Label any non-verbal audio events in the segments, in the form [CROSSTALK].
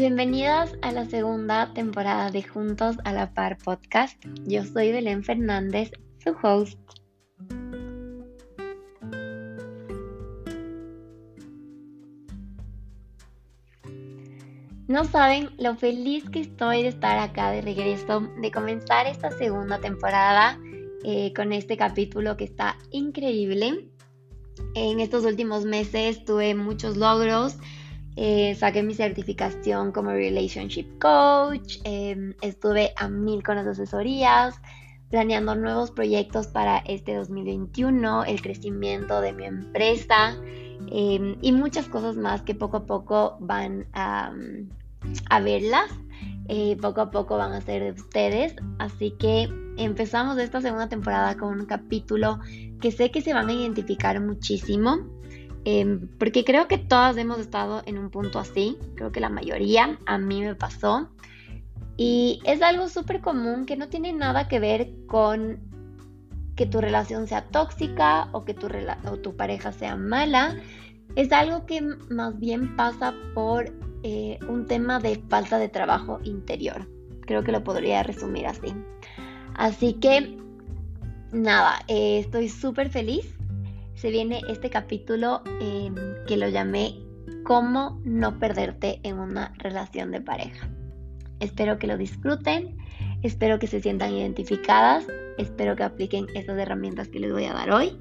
Bienvenidas a la segunda temporada de Juntos a la Par podcast. Yo soy Belén Fernández, su host. No saben lo feliz que estoy de estar acá de regreso, de comenzar esta segunda temporada eh, con este capítulo que está increíble. En estos últimos meses tuve muchos logros. Eh, saqué mi certificación como Relationship Coach. Em, estuve a mil con las asesorías, planeando nuevos proyectos para este 2021, el crecimiento de mi empresa em, y muchas cosas más que poco a poco van a a verlas. Eh, poco a poco van a ser de ustedes. Así que empezamos esta segunda temporada con un capítulo que sé que se van a identificar muchísimo. Em, porque creo que todas hemos estado en un punto así. Creo que la mayoría a mí me pasó. Y es algo súper común que no tiene nada que ver con que tu relación sea tóxica o que tu, o tu pareja sea mala. Es algo que más bien pasa por eh, un tema de falta de trabajo interior. Creo que lo podría resumir así. Así que, nada, eh, estoy súper feliz. Se viene este capítulo em, que lo llamé Cómo no perderte en una relación de pareja. Espero que lo disfruten, espero que se sientan identificadas, espero que apliquen estas herramientas que les voy a dar hoy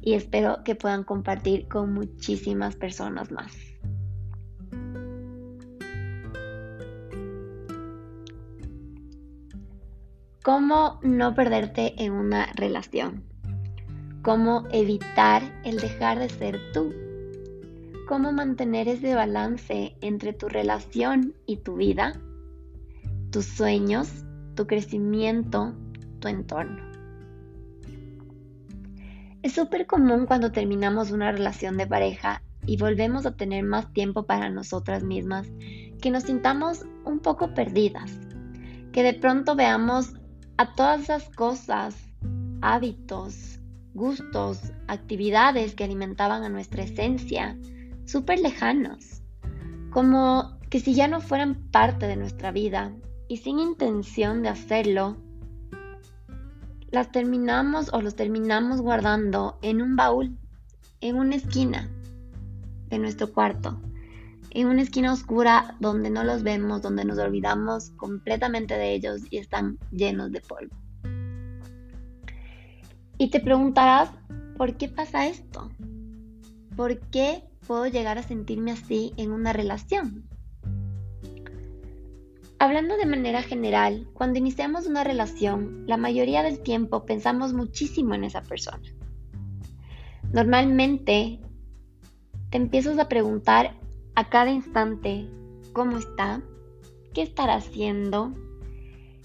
y espero que puedan compartir con muchísimas personas más. ¿Cómo no perderte en una relación? ¿Cómo evitar el dejar de ser tú? ¿Cómo mantener ese balance entre tu relación y tu vida? Tus sueños, tu crecimiento, tu entorno. Es súper común cuando terminamos una relación de pareja y volvemos a tener más tiempo para nosotras mismas que nos sintamos un poco perdidas, que de pronto veamos a todas esas cosas, hábitos, gustos, actividades que alimentaban a nuestra esencia, súper lejanos, como que si ya no fueran parte de nuestra vida y sin intención de hacerlo, las terminamos o los terminamos guardando en un baúl, en una esquina de nuestro cuarto en una esquina oscura donde no los vemos, donde nos olvidamos completamente de ellos y están llenos de polvo. Y te preguntarás, ¿por qué pasa esto? ¿Por qué puedo llegar a sentirme así en una relación? Hablando de manera general, cuando iniciamos una relación, la mayoría del tiempo pensamos muchísimo en esa persona. Normalmente te empiezas a preguntar a cada instante cómo está, qué estará haciendo.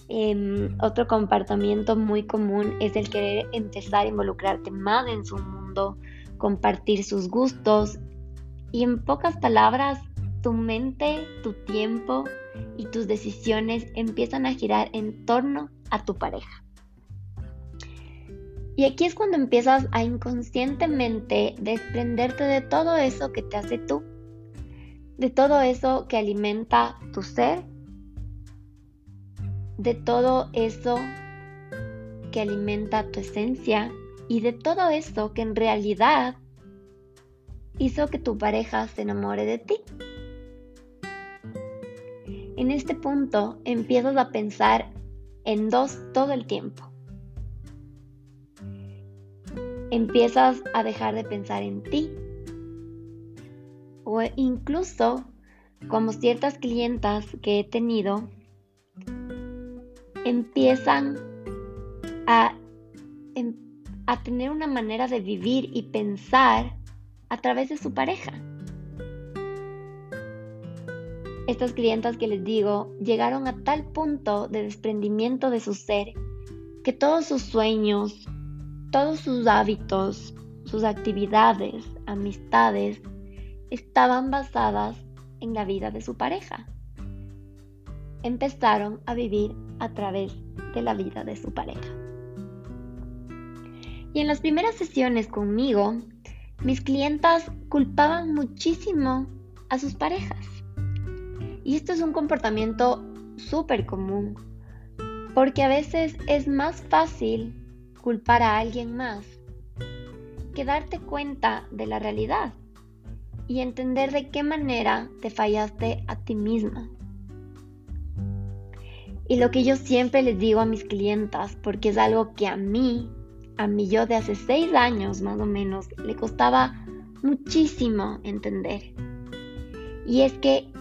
Em, otro comportamiento muy común es el querer empezar a involucrarte más en su mundo, compartir sus gustos y en pocas palabras, tu mente, tu tiempo y tus decisiones empiezan a girar en torno a tu pareja. Y aquí es cuando empiezas a inconscientemente desprenderte de todo eso que te hace tú de todo eso que alimenta tu ser, de todo eso que alimenta tu esencia y de todo eso que en realidad hizo que tu pareja se enamore de ti. En este punto empiezas a pensar en dos todo el tiempo. Empiezas a dejar de pensar en ti o incluso como ciertas clientas que he tenido empiezan a, a tener una manera de vivir y pensar a través de su pareja. Estas clientas que les digo llegaron a tal punto de desprendimiento de su ser que todos sus sueños, todos sus hábitos, sus actividades, amistades, estaban basadas en la vida de su pareja. Empezaron a vivir a través de la vida de su pareja. Y en las primeras sesiones conmigo, mis clientas culpaban muchísimo a sus parejas. Y esto es un comportamiento súper común, porque a veces es más fácil culpar a alguien más que darte cuenta de la realidad y entender de qué manera te fallaste a ti misma. Y lo que yo siempre les digo a mis clientas, porque es algo que a mí, a mí yo de hace seis años más o menos, le costaba muchísimo entender. Y es que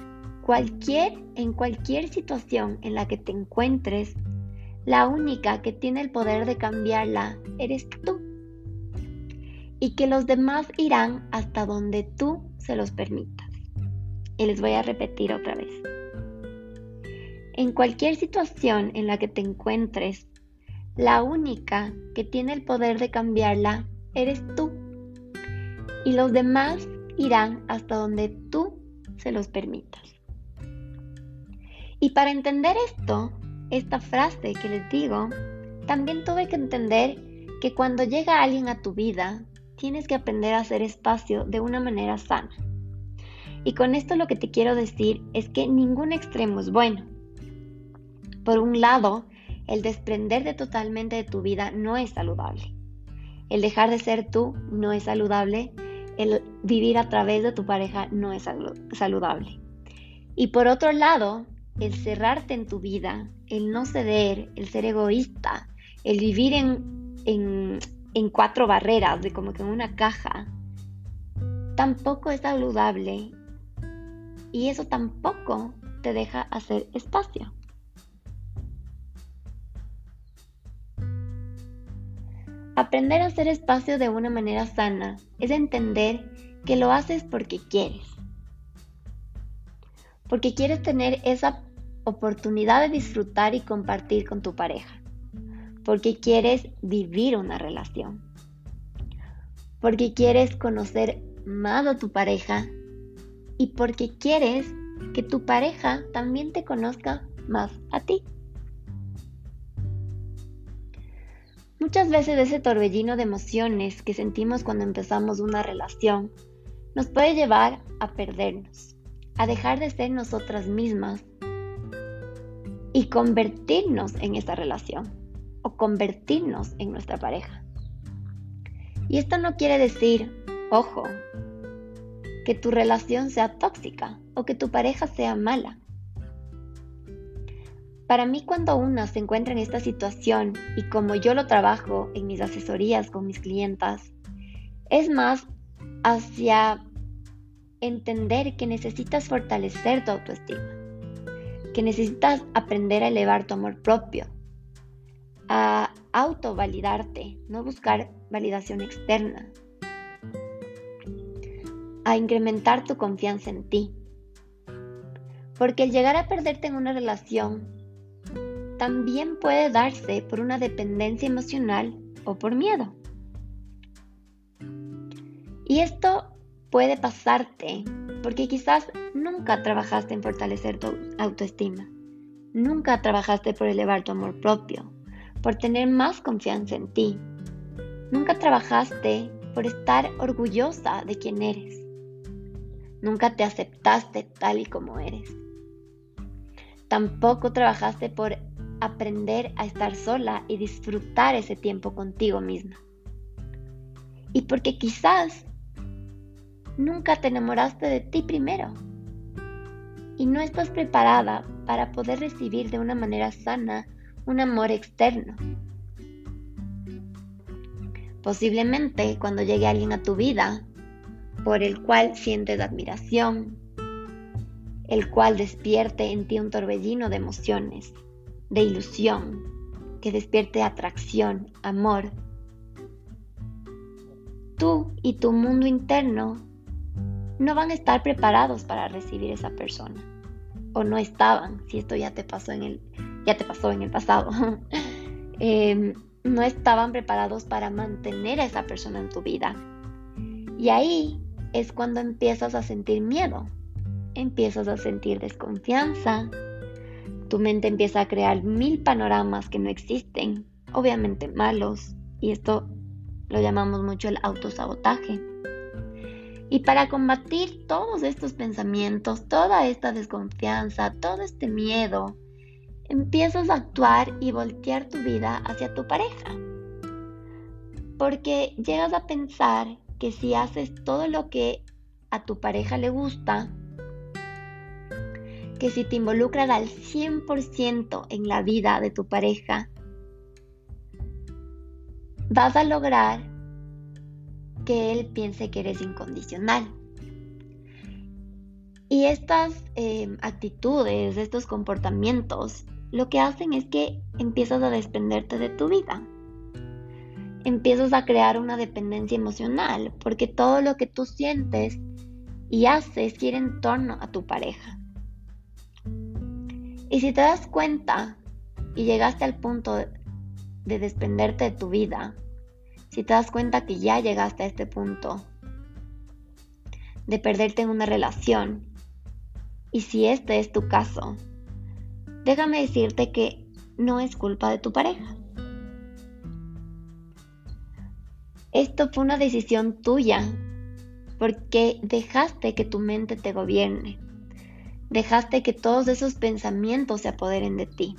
cualquier, en cualquier situación en la que te encuentres, la única que tiene el poder de cambiarla eres tú. Y que los demás irán hasta donde tú se los permitas. Y les voy a repetir otra vez. En cualquier situación en la que te encuentres, la única que tiene el poder de cambiarla eres tú. Y los demás irán hasta donde tú se los permitas. Y para entender esto, esta frase que les digo, también tuve que entender que cuando llega alguien a tu vida, tienes que aprender a hacer espacio de una manera sana. Y con esto lo que te quiero decir es que ningún extremo es bueno. Por un lado, el desprenderte totalmente de tu vida no es saludable. El dejar de ser tú no es saludable. El vivir a través de tu pareja no es saludable. Y por otro lado, el cerrarte en tu vida, el no ceder, el ser egoísta, el vivir en, en, en cuatro barreras, de como que en una caja, tampoco es saludable. Y eso tampoco te deja hacer espacio. Aprender a hacer espacio de una manera sana es entender que lo haces porque quieres. Porque quieres tener esa oportunidad de disfrutar y compartir con tu pareja. Porque quieres vivir una relación. Porque quieres conocer más a tu pareja. Y porque quieres que tu pareja también te conozca más a ti. Muchas veces ese torbellino de emociones que sentimos cuando empezamos una relación nos puede llevar a perdernos, a dejar de ser nosotras mismas y convertirnos en esta relación o convertirnos en nuestra pareja. Y esto no quiere decir, ojo, que tu relación sea tóxica o que tu pareja sea mala. Para mí cuando una se encuentra en esta situación y como yo lo trabajo en mis asesorías con mis clientas, es más hacia entender que necesitas fortalecer tu autoestima, que necesitas aprender a elevar tu amor propio, a autovalidarte, no buscar validación externa, a incrementar tu confianza en ti. Porque el llegar a perderte en una relación también puede darse por una dependencia emocional o por miedo. Y esto puede pasarte porque quizás nunca trabajaste en fortalecer tu autoestima, nunca trabajaste por elevar tu amor propio, por tener más confianza en ti, nunca trabajaste por estar orgullosa de quien eres, nunca te aceptaste tal y como eres. Tampoco trabajaste por aprender a estar sola y disfrutar ese tiempo contigo misma. Y porque quizás nunca te enamoraste de ti primero y no estás preparada para poder recibir de una manera sana un amor externo. Posiblemente cuando llegue alguien a tu vida por el cual sientes admiración, el cual despierte en ti un torbellino de emociones, de ilusión, que despierte atracción, amor. Tú y tu mundo interno no van a estar preparados para recibir esa persona. O no estaban, si esto ya te pasó en el, ya te pasó en el pasado. [LAUGHS] Em, no estaban preparados para mantener a esa persona en tu vida. Y ahí es cuando empiezas a sentir miedo, empiezas a sentir desconfianza, tu mente empieza a crear mil panoramas que no existen, obviamente malos, y esto lo llamamos mucho el autosabotaje. Y para combatir todos estos pensamientos, toda esta desconfianza, todo este miedo, empiezas a actuar y voltear tu vida hacia tu pareja. Porque llegas a pensar que si haces todo lo que a tu pareja le gusta, que si te involucras al 100% en la vida de tu pareja, vas a lograr que él piense que eres incondicional. Y estas em, actitudes, estos comportamientos, lo que hacen es que empiezas a desprenderte de tu vida. Empiezas a crear una dependencia emocional, porque todo lo que tú sientes y haces gira en torno a tu pareja. Y si te das cuenta y llegaste al punto de desprenderte de tu vida, si te das cuenta que ya llegaste a este punto de perderte en una relación, y si este es tu caso, déjame decirte que no es culpa de tu pareja. Esto fue una decisión tuya porque dejaste que tu mente te gobierne. Dejaste que todos esos pensamientos se apoderen de ti,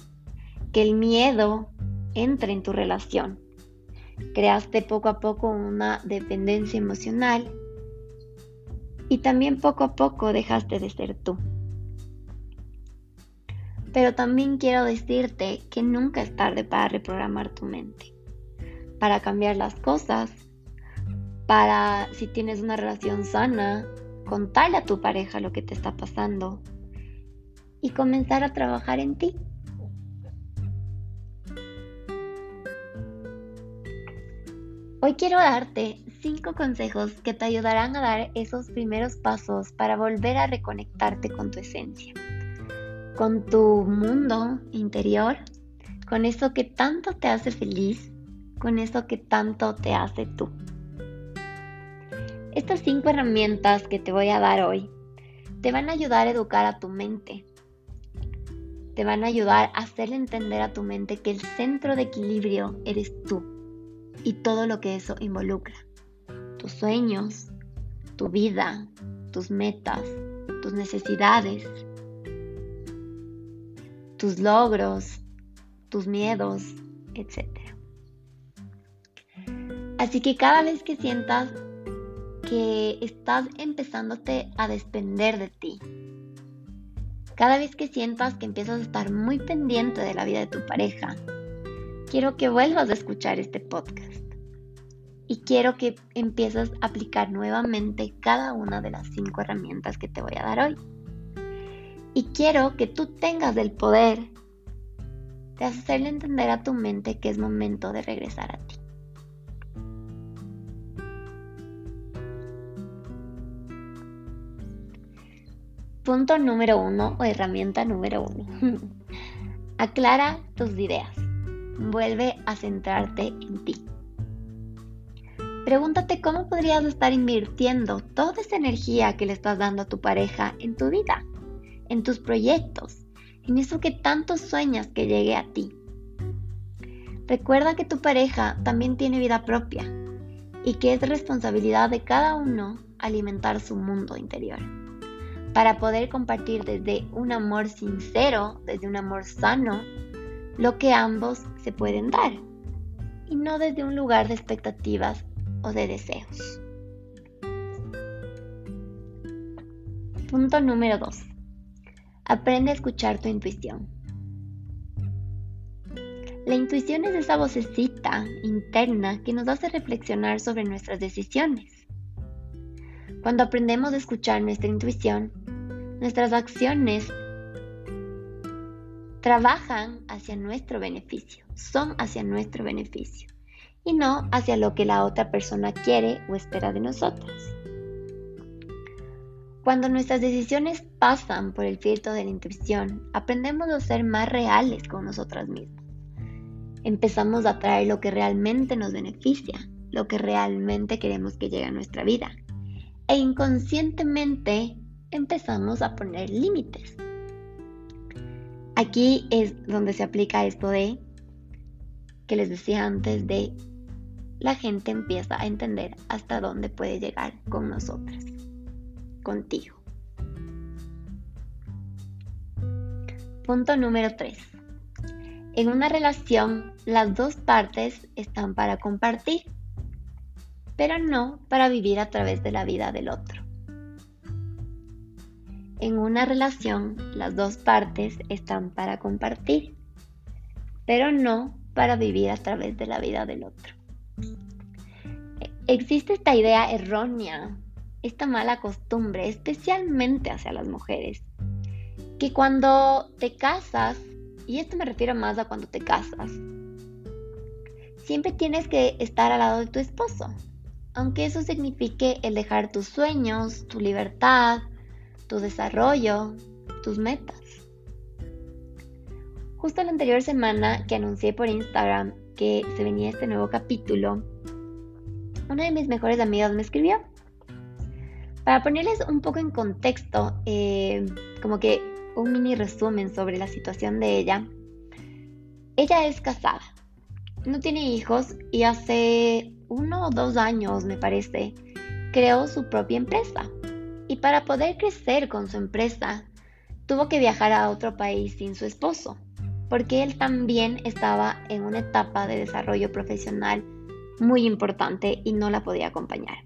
que el miedo entre en tu relación. Creaste poco a poco una dependencia emocional y también poco a poco dejaste de ser tú. Pero también quiero decirte que nunca es tarde para reprogramar tu mente, para cambiar las cosas, para si tienes una relación sana, contarle a tu pareja lo que te está pasando, y comenzar a trabajar en ti. Hoy quiero darte cinco consejos que te ayudarán a dar esos primeros pasos para volver a reconectarte con tu esencia, con tu mundo interior, con eso que tanto te hace feliz, con eso que tanto te hace tú. Estas cinco herramientas que te voy a dar hoy te van a ayudar a educar a tu mente, te van a ayudar a hacerle entender a tu mente que el centro de equilibrio eres tú y todo lo que eso involucra. Tus sueños, tu vida, tus metas, tus necesidades, tus logros, tus miedos, etc. Así que cada vez que sientas que estás empezándote a despender de ti, cada vez que sientas que empiezas a estar muy pendiente de la vida de tu pareja, quiero que vuelvas a escuchar este podcast. Y quiero que empieces a aplicar nuevamente cada una de las cinco herramientas que te voy a dar hoy. Y quiero que tú tengas el poder de hacerle entender a tu mente que es momento de regresar a ti. Punto número uno o herramienta número uno. [LAUGHS] Aclara tus ideas. Vuelve a centrarte en ti. Pregúntate cómo podrías estar invirtiendo toda esa energía que le estás dando a tu pareja en tu vida, en tus proyectos, en eso que tanto sueñas que llegue a ti. Recuerda que tu pareja también tiene vida propia y que es responsabilidad de cada uno alimentar su mundo interior para poder compartir desde un amor sincero, desde un amor sano, lo que ambos se pueden dar y no desde un lugar de expectativas o de deseos. Punto número 2. Aprende a escuchar tu intuición. La intuición es esa vocecita interna que nos hace reflexionar sobre nuestras decisiones. Cuando aprendemos a escuchar nuestra intuición, nuestras acciones trabajan hacia nuestro beneficio, son hacia nuestro beneficio y no hacia lo que la otra persona quiere o espera de nosotros. Cuando nuestras decisiones pasan por el filtro de la intuición, aprendemos a ser más reales con nosotras mismas. Empezamos a traer lo que realmente nos beneficia, lo que realmente queremos que llegue a nuestra vida. E inconscientemente empezamos a poner límites. Aquí es donde se aplica esto de que les decía antes de la gente empieza a entender hasta dónde puede llegar con nosotras, contigo. Punto número 3. En una relación, las dos partes están para compartir, pero no para vivir a través de la vida del otro. En una relación, las dos partes están para compartir, pero no para vivir a través de la vida del otro. Existe esta idea errónea, esta mala costumbre, especialmente hacia las mujeres, que cuando te casas, y esto me refiero más a cuando te casas, siempre tienes que estar al lado de tu esposo, aunque eso signifique el dejar tus sueños, tu libertad, tu desarrollo, tus metas. Justo la anterior semana que anuncié por Instagram que se venía este nuevo capítulo, una de mis mejores amigas me escribió. Para ponerles un poco en contexto, eh, como que un mini resumen sobre la situación de ella. Ella es casada, no tiene hijos y hace uno o dos años, me parece, creó su propia empresa. Y para poder crecer con su empresa, tuvo que viajar a otro país sin su esposo porque él también estaba en una etapa de desarrollo profesional muy importante y no la podía acompañar.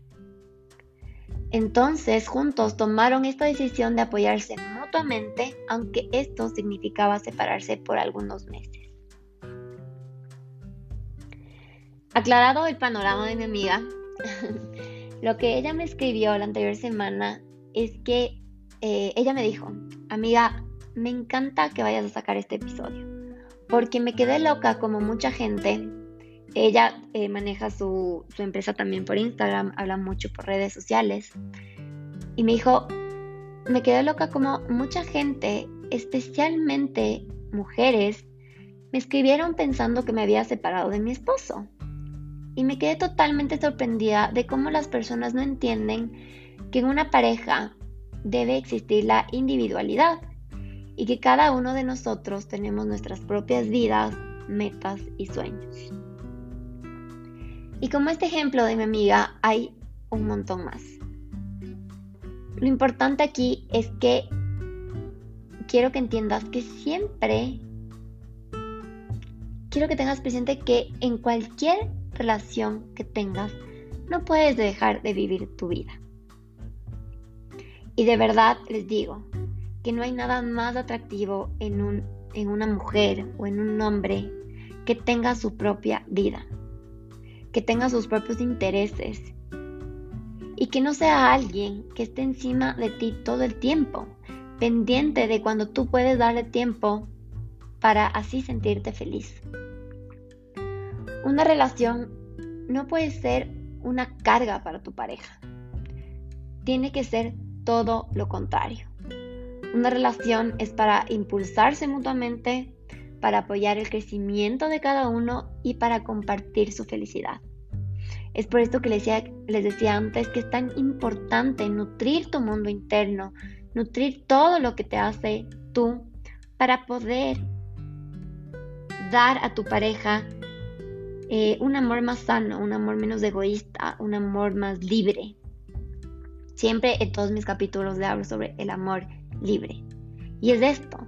Entonces, juntos tomaron esta decisión de apoyarse mutuamente, aunque esto significaba separarse por algunos meses. Aclarado el panorama de mi amiga, [LAUGHS] lo que ella me escribió la anterior semana es que eh, ella me dijo, amiga, me encanta que vayas a sacar este episodio, porque me quedé loca como mucha gente. Ella eh, maneja su, su empresa también por Instagram, habla mucho por redes sociales. Y me dijo, me quedé loca como mucha gente, especialmente mujeres, me escribieron pensando que me había separado de mi esposo. Y me quedé totalmente sorprendida de cómo las personas no entienden que en una pareja debe existir la individualidad y que cada uno de nosotros tenemos nuestras propias vidas, metas y sueños. Y como este ejemplo de mi amiga, hay un montón más. Lo importante aquí es que quiero que entiendas que siempre quiero que tengas presente que en cualquier relación que tengas, no puedes dejar de vivir tu vida. Y de verdad les digo, que no hay nada más atractivo en, un, en una mujer o en un hombre que tenga su propia vida, que tenga sus propios intereses y que no sea alguien que esté encima de ti todo el tiempo, pendiente de cuando tú puedes darle tiempo para así sentirte feliz. Una relación no puede ser una carga para tu pareja. Tiene que ser todo lo contrario. Una relación es para impulsarse mutuamente, para apoyar el crecimiento de cada uno y para compartir su felicidad. Es por esto que les decía, antes que es tan importante nutrir tu mundo interno, nutrir todo lo que te hace tú para poder dar a tu pareja eh, un amor más sano, un amor menos egoísta, un amor más libre. Siempre en todos mis capítulos le hablo sobre el amor libre. Y es esto,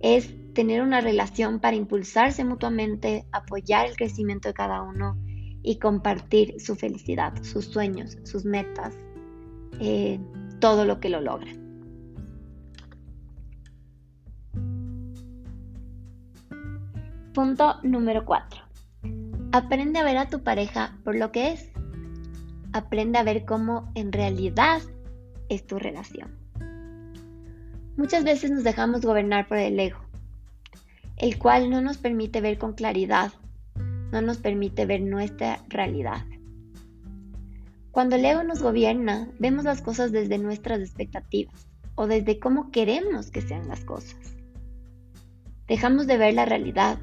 es tener una relación para impulsarse mutuamente, apoyar el crecimiento de cada uno y compartir su felicidad, sus sueños, sus metas, eh, todo lo que lo logra. Punto número 4. Aprende a ver a tu pareja por lo que es. Aprende a ver cómo en realidad es tu relación. Muchas veces nos dejamos gobernar por el ego, el cual no nos permite ver con claridad, no nos permite ver nuestra realidad. Cuando el ego nos gobierna, vemos las cosas desde nuestras expectativas o desde cómo queremos que sean las cosas. Dejamos de ver la realidad,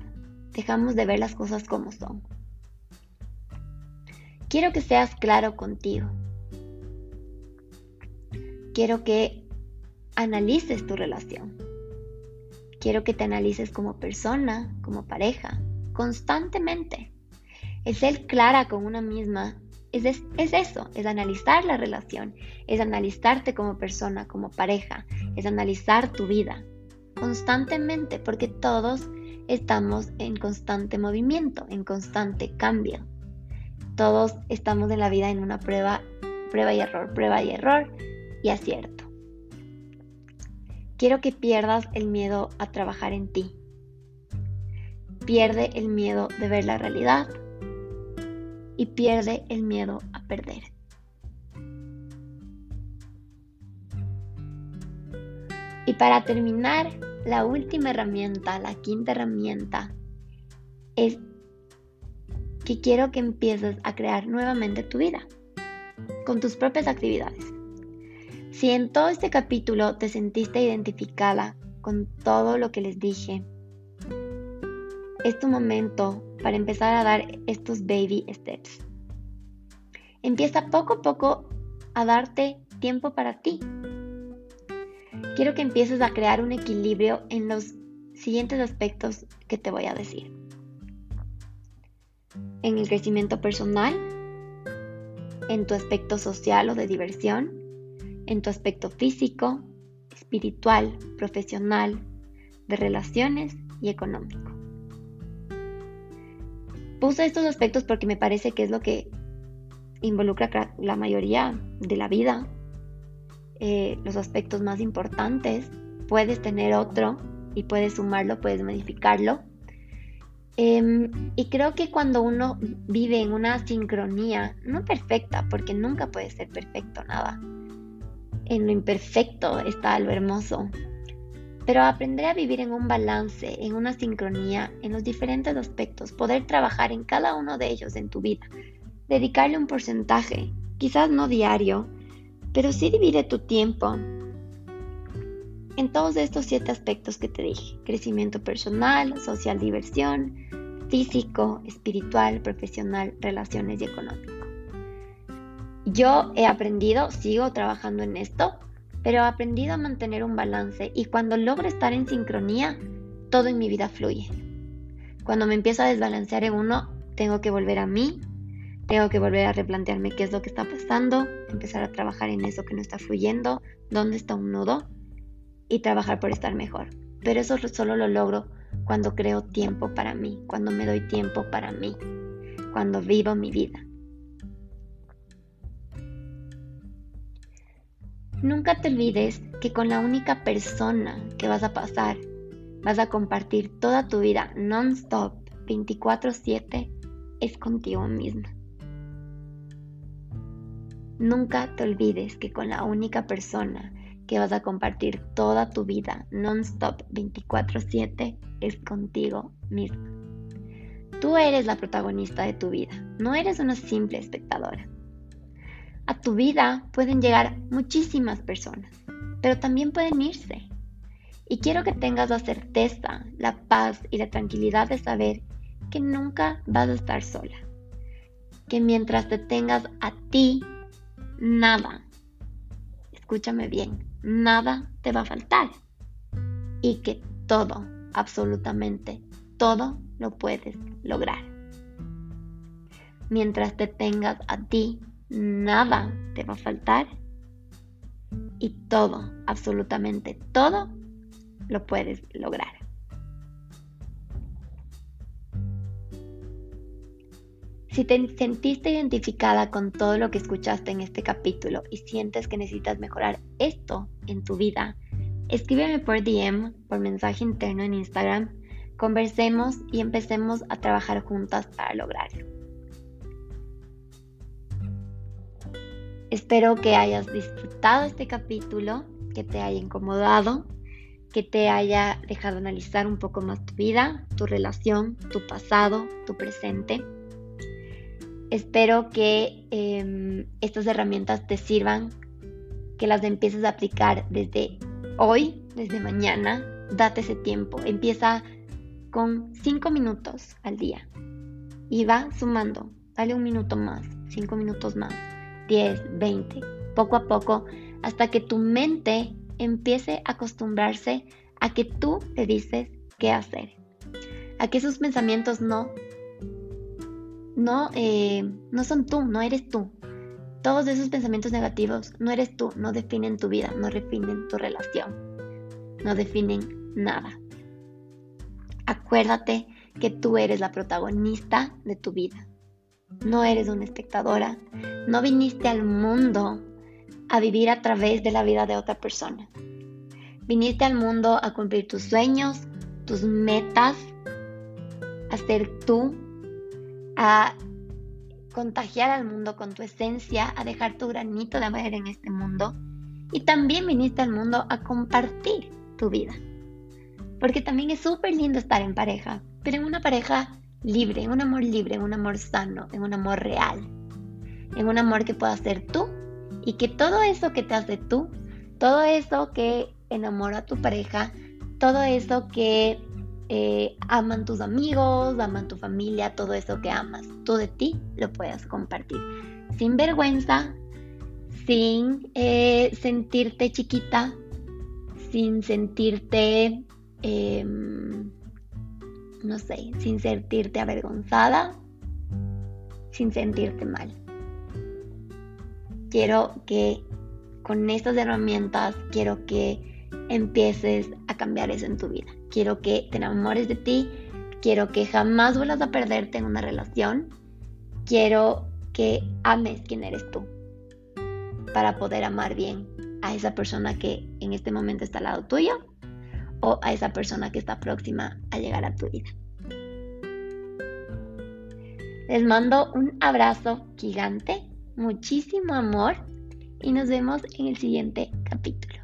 dejamos de ver las cosas como son. Quiero que seas claro contigo. Quiero que analices tu relación. Quiero que te analices como persona, como pareja, constantemente. El ser clara con una misma es, es, eso, es analizar la relación, es analizarte como persona, como pareja, es analizar tu vida constantemente, porque todos estamos en constante movimiento, en constante cambio. Todos estamos en la vida en una prueba, prueba y error, prueba y error y acierto. Quiero que pierdas el miedo a trabajar en ti. Pierde el miedo de ver la realidad y pierde el miedo a perder. Y para terminar, la última herramienta, la quinta herramienta, es que quiero que empieces a crear nuevamente tu vida con tus propias actividades. Si en todo este capítulo te sentiste identificada con todo lo que les dije, es tu momento para empezar a dar estos baby steps. Empieza poco a poco a darte tiempo para ti. Quiero que empieces a crear un equilibrio en los siguientes aspectos que te voy a decir. En el crecimiento personal, en tu aspecto social o de diversión, en tu aspecto físico, espiritual, profesional, de relaciones y económico. Puse estos aspectos porque me parece que es lo que involucra la mayoría de la vida, eh, los aspectos más importantes. Puedes tener otro y puedes sumarlo, puedes modificarlo. Em, y creo que cuando uno vive en una sincronía, no perfecta, porque nunca puede ser perfecto nada. En lo imperfecto está lo hermoso. Pero aprender a vivir en un balance, en una sincronía, en los diferentes aspectos, poder trabajar en cada uno de ellos en tu vida, dedicarle un porcentaje, quizás no diario, pero sí divide tu tiempo en todos estos siete aspectos que te dije, crecimiento personal, social diversión, físico, espiritual, profesional, relaciones y económico. Yo he aprendido, sigo trabajando en esto, pero he aprendido a mantener un balance y cuando logro estar en sincronía, todo en mi vida fluye. Cuando me empiezo a desbalancear en uno, tengo que volver a mí, tengo que volver a replantearme qué es lo que está pasando, empezar a trabajar en eso que no está fluyendo, dónde está un nudo y trabajar por estar mejor. Pero eso solo lo logro cuando creo tiempo para mí, cuando me doy tiempo para mí, cuando vivo mi vida. Nunca te olvides que con la única persona que vas a pasar, vas a compartir toda tu vida non-stop, 24/7, es contigo mismo. Nunca te olvides que con la única persona que vas a compartir toda tu vida non-stop 24/7 es contigo mismo. Tú eres la protagonista de tu vida, no eres una simple espectadora. A tu vida pueden llegar muchísimas personas, pero también pueden irse. Y quiero que tengas la certeza, la paz y la tranquilidad de saber que nunca vas a estar sola. Que mientras te tengas a ti, nada, escúchame bien, nada te va a faltar. Y que todo, absolutamente todo, lo puedes lograr. Mientras te tengas a ti, nada te va a faltar y todo, absolutamente todo, lo puedes lograr. Si te sentiste identificada con todo lo que escuchaste en este capítulo y sientes que necesitas mejorar esto en tu vida, escríbeme por DM, por mensaje interno en Instagram, conversemos y empecemos a trabajar juntas para lograrlo. Espero que hayas disfrutado este capítulo, que te haya incomodado, que te haya dejado analizar un poco más tu vida, tu relación, tu pasado, tu presente. Espero que em, estas herramientas te sirvan, que las empieces a aplicar desde hoy, desde mañana. Date ese tiempo. Empieza con 5 minutos al día y va sumando. Dale un minuto más, 5 minutos más 10, 20, poco a poco, hasta que tu mente empiece a acostumbrarse a que tú le dices qué hacer, a que esos pensamientos no no, eh, no son tú, no eres tú. Todos esos pensamientos negativos no eres tú, no definen tu vida, no definen tu relación, no definen nada. Acuérdate que tú eres la protagonista de tu vida. No eres una espectadora. No viniste al mundo a vivir a través de la vida de otra persona. Viniste al mundo a cumplir tus sueños, tus metas, a ser tú, a contagiar al mundo con tu esencia, a dejar tu granito de amor en este mundo. Y también viniste al mundo a compartir tu vida. Porque también es súper lindo estar en pareja, pero en una pareja libre, en un amor libre, en un amor sano, en un amor real, en un amor que pueda ser tú y que todo eso que te hace tú, todo eso que enamora a tu pareja, todo eso que eh, aman tus amigos, aman tu familia, todo eso que amas, tú de ti lo puedas compartir. Sin vergüenza, sin eh, sentirte chiquita, sin sentirte... Em, no sé, sin sentirte avergonzada, sin sentirte mal. Quiero que con estas herramientas, quiero que empieces cambiar eso en tu vida. Quiero que te enamores de ti, quiero que jamás vuelvas a perderte en una relación, quiero que ames quién eres tú para poder amar bien a esa persona que en este momento está al lado tuyo o a esa persona que está próxima a llegar a tu vida. Les mando un abrazo gigante, muchísimo amor y nos vemos en el siguiente capítulo.